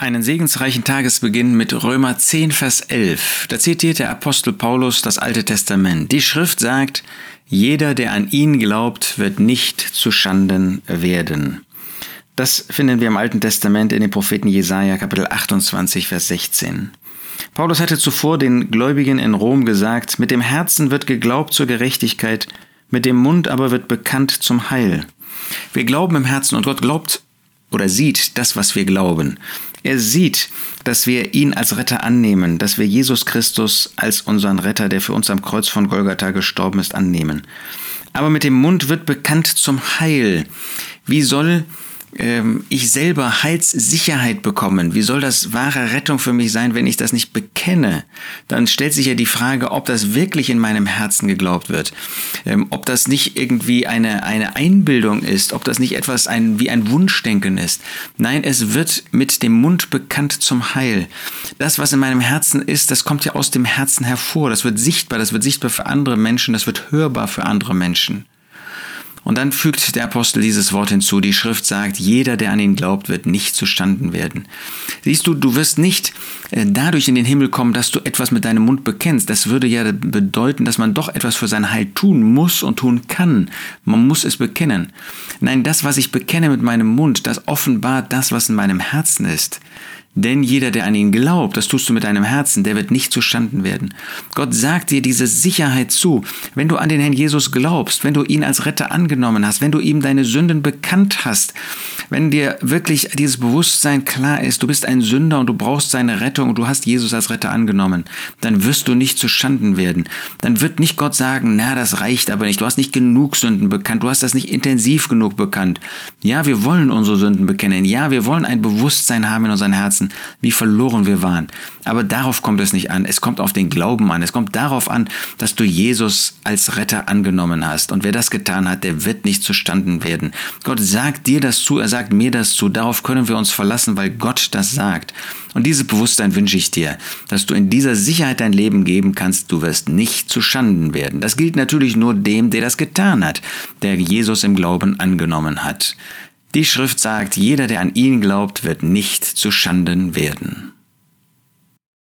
Einen segensreichen Tagesbeginn mit Römer 10, Vers 11. Da zitiert der Apostel Paulus das Alte Testament. Die Schrift sagt, jeder, der an ihn glaubt, wird nicht zu Schanden werden. Das finden wir im Alten Testament in dem Propheten Jesaja, Kapitel 28, Vers 16. Paulus hatte zuvor den Gläubigen in Rom gesagt, mit dem Herzen wird geglaubt zur Gerechtigkeit, mit dem Mund aber wird bekannt zum Heil. Wir glauben im Herzen und Gott glaubt oder sieht das, was wir glauben. Er sieht, dass wir ihn als Retter annehmen, dass wir Jesus Christus als unseren Retter, der für uns am Kreuz von Golgatha gestorben ist, annehmen. Aber mit dem Mund wird bekannt zum Heil. Wie soll ähm, ich selber Heilssicherheit bekommen? Wie soll das wahre Rettung für mich sein, wenn ich das nicht bekenne? Dann stellt sich ja die Frage, ob das wirklich in meinem Herzen geglaubt wird. Ähm, ob das nicht irgendwie eine, eine Einbildung ist, ob das nicht etwas ein, wie ein Wunschdenken ist. Nein, es wird mit dem Mund bekannt zum Heil. Das, was in meinem Herzen ist, das kommt ja aus dem Herzen hervor. Das wird sichtbar, das wird sichtbar für andere Menschen, das wird hörbar für andere Menschen. Und dann fügt der Apostel dieses Wort hinzu. Die Schrift sagt, jeder, der an ihn glaubt, wird nicht zustanden werden. Siehst du, du wirst nicht dadurch in den Himmel kommen, dass du etwas mit deinem Mund bekennst. Das würde ja bedeuten, dass man doch etwas für sein Heil tun muss und tun kann. Man muss es bekennen. Nein, das, was ich bekenne mit meinem Mund, das offenbart das, was in meinem Herzen ist. Denn jeder, der an ihn glaubt, das tust du mit deinem Herzen, der wird nicht zustanden werden. Gott sagt dir diese Sicherheit zu. Wenn du an den Herrn Jesus glaubst, wenn du ihn als Retter angenommen hast, wenn du ihm deine Sünden bekannt hast, wenn dir wirklich dieses Bewusstsein klar ist, du bist ein Sünder und du brauchst seine Rettung und du hast Jesus als Retter angenommen, dann wirst du nicht zustanden werden. Dann wird nicht Gott sagen, na, das reicht aber nicht, du hast nicht genug Sünden bekannt, du hast das nicht intensiv genug bekannt. Ja, wir wollen unsere Sünden bekennen. Ja, wir wollen ein Bewusstsein haben in unseren Herzen Herzen, wie verloren wir waren. Aber darauf kommt es nicht an. Es kommt auf den Glauben an. Es kommt darauf an, dass du Jesus als Retter angenommen hast. Und wer das getan hat, der wird nicht zustanden werden. Gott sagt dir das zu, er sagt mir das zu. Darauf können wir uns verlassen, weil Gott das sagt. Und dieses Bewusstsein wünsche ich dir, dass du in dieser Sicherheit dein Leben geben kannst. Du wirst nicht zustanden werden. Das gilt natürlich nur dem, der das getan hat, der Jesus im Glauben angenommen hat. Die Schrift sagt, jeder, der an ihn glaubt, wird nicht zu Schanden werden.